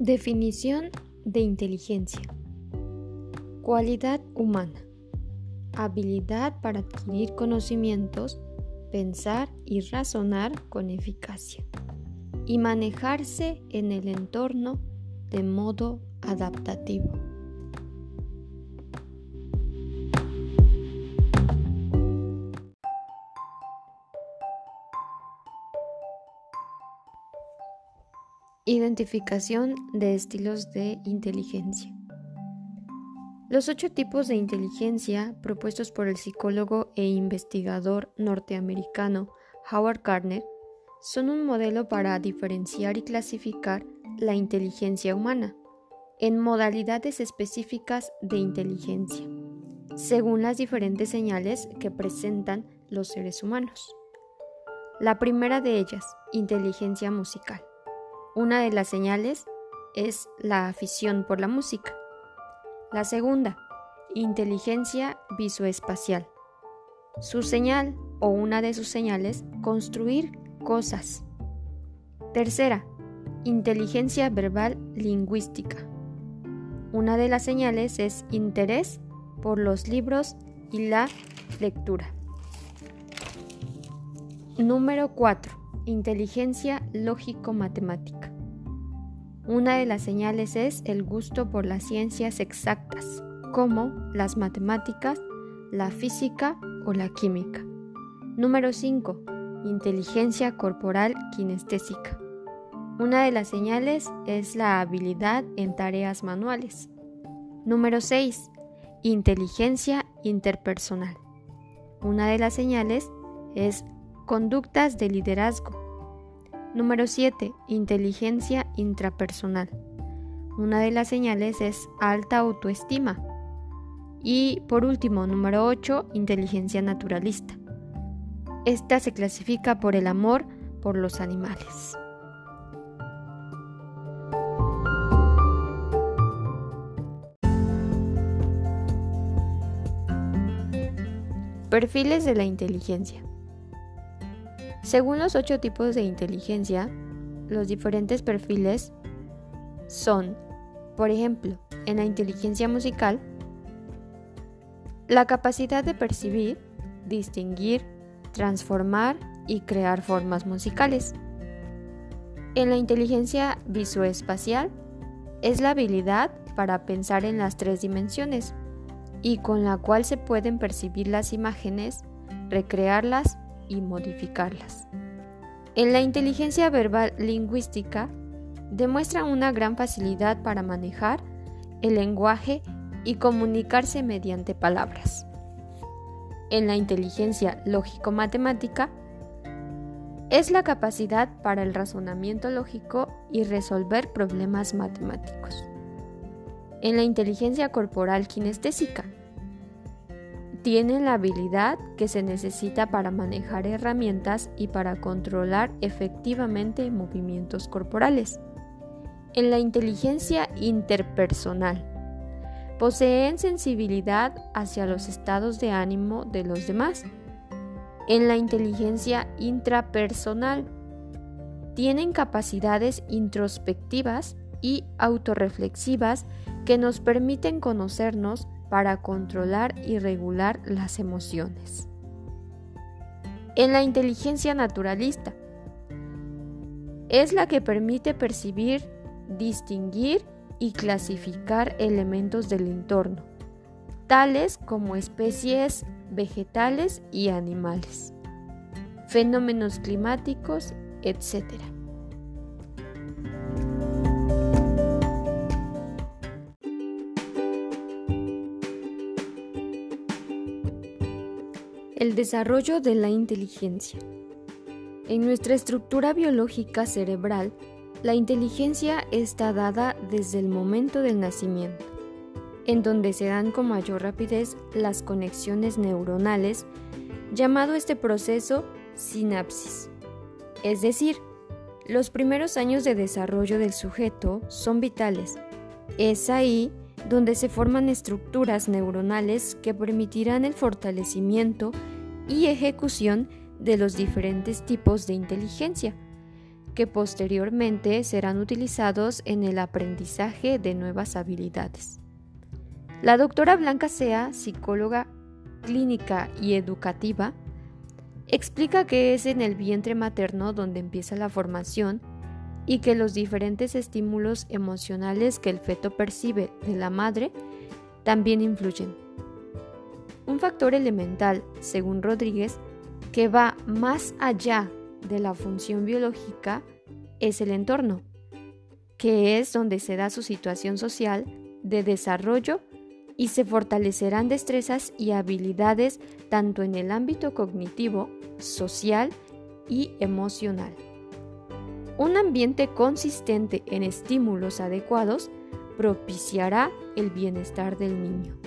Definición de inteligencia. Cualidad humana. Habilidad para adquirir conocimientos, pensar y razonar con eficacia y manejarse en el entorno de modo adaptativo. Identificación de estilos de inteligencia. Los ocho tipos de inteligencia propuestos por el psicólogo e investigador norteamericano Howard Gardner son un modelo para diferenciar y clasificar la inteligencia humana en modalidades específicas de inteligencia, según las diferentes señales que presentan los seres humanos. La primera de ellas, inteligencia musical. Una de las señales es la afición por la música. La segunda, inteligencia visoespacial. Su señal o una de sus señales, construir cosas. Tercera, inteligencia verbal lingüística. Una de las señales es interés por los libros y la lectura. Número 4. Inteligencia lógico-matemática. Una de las señales es el gusto por las ciencias exactas, como las matemáticas, la física o la química. Número 5. Inteligencia corporal kinestésica. Una de las señales es la habilidad en tareas manuales. Número 6. Inteligencia interpersonal. Una de las señales es Conductas de liderazgo. Número 7. Inteligencia intrapersonal. Una de las señales es alta autoestima. Y por último, número 8. Inteligencia naturalista. Esta se clasifica por el amor por los animales. Perfiles de la inteligencia. Según los ocho tipos de inteligencia, los diferentes perfiles son, por ejemplo, en la inteligencia musical, la capacidad de percibir, distinguir, transformar y crear formas musicales. En la inteligencia visoespacial es la habilidad para pensar en las tres dimensiones y con la cual se pueden percibir las imágenes, recrearlas y modificarlas. En la inteligencia verbal lingüística demuestra una gran facilidad para manejar el lenguaje y comunicarse mediante palabras. En la inteligencia lógico-matemática es la capacidad para el razonamiento lógico y resolver problemas matemáticos. En la inteligencia corporal kinestésica tienen la habilidad que se necesita para manejar herramientas y para controlar efectivamente movimientos corporales. En la inteligencia interpersonal, poseen sensibilidad hacia los estados de ánimo de los demás. En la inteligencia intrapersonal, tienen capacidades introspectivas y autorreflexivas que nos permiten conocernos para controlar y regular las emociones. En la inteligencia naturalista, es la que permite percibir, distinguir y clasificar elementos del entorno, tales como especies vegetales y animales, fenómenos climáticos, etc. desarrollo de la inteligencia. En nuestra estructura biológica cerebral, la inteligencia está dada desde el momento del nacimiento, en donde se dan con mayor rapidez las conexiones neuronales, llamado este proceso sinapsis. Es decir, los primeros años de desarrollo del sujeto son vitales. Es ahí donde se forman estructuras neuronales que permitirán el fortalecimiento y ejecución de los diferentes tipos de inteligencia, que posteriormente serán utilizados en el aprendizaje de nuevas habilidades. La doctora Blanca Sea, psicóloga clínica y educativa, explica que es en el vientre materno donde empieza la formación y que los diferentes estímulos emocionales que el feto percibe de la madre también influyen. Un factor elemental, según Rodríguez, que va más allá de la función biológica es el entorno, que es donde se da su situación social de desarrollo y se fortalecerán destrezas y habilidades tanto en el ámbito cognitivo, social y emocional. Un ambiente consistente en estímulos adecuados propiciará el bienestar del niño.